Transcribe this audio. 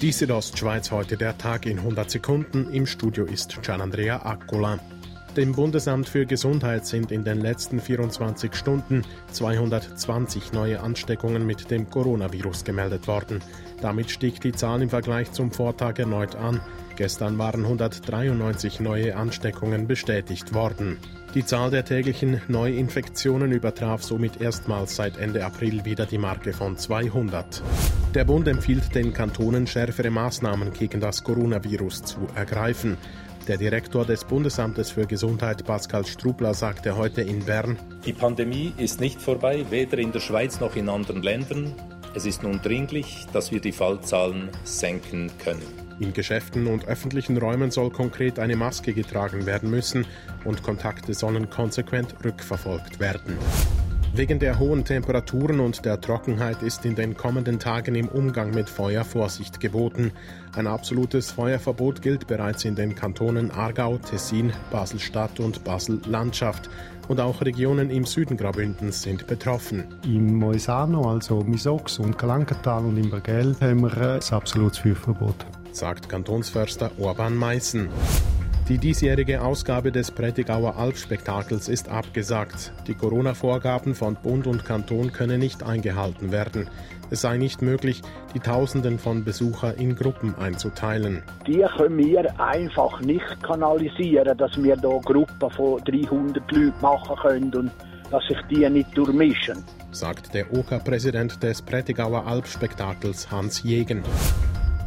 Die Südostschweiz heute der Tag in 100 Sekunden. Im Studio ist Gianandrea Accola. Dem Bundesamt für Gesundheit sind in den letzten 24 Stunden 220 neue Ansteckungen mit dem Coronavirus gemeldet worden. Damit stieg die Zahl im Vergleich zum Vortag erneut an. Gestern waren 193 neue Ansteckungen bestätigt worden. Die Zahl der täglichen Neuinfektionen übertraf somit erstmals seit Ende April wieder die Marke von 200. Der Bund empfiehlt den Kantonen schärfere Maßnahmen gegen das Coronavirus zu ergreifen. Der Direktor des Bundesamtes für Gesundheit, Pascal Strubler, sagte heute in Bern, Die Pandemie ist nicht vorbei, weder in der Schweiz noch in anderen Ländern. Es ist nun dringlich, dass wir die Fallzahlen senken können. In Geschäften und öffentlichen Räumen soll konkret eine Maske getragen werden müssen und Kontakte sollen konsequent rückverfolgt werden. Wegen der hohen Temperaturen und der Trockenheit ist in den kommenden Tagen im Umgang mit Feuer Vorsicht geboten. Ein absolutes Feuerverbot gilt bereits in den Kantonen Aargau, Tessin, Basel-Stadt und Basel-Landschaft. Und auch Regionen im Süden Graubündens sind betroffen. Im Moisano, also Misox und Kalankental und im Bergell, haben wir ein absolutes Feuerverbot sagt Kantonsförster Orban Meißen. Die diesjährige Ausgabe des Prättigauer Alpspektakels ist abgesagt. Die Corona-Vorgaben von Bund und Kanton können nicht eingehalten werden. Es sei nicht möglich, die Tausenden von Besuchern in Gruppen einzuteilen. Die können wir einfach nicht kanalisieren, dass wir hier Gruppen von 300 Leuten machen können und dass sich die nicht durchmischen. Sagt der OK-Präsident des Prättigauer Alpspektakels Hans Jegen.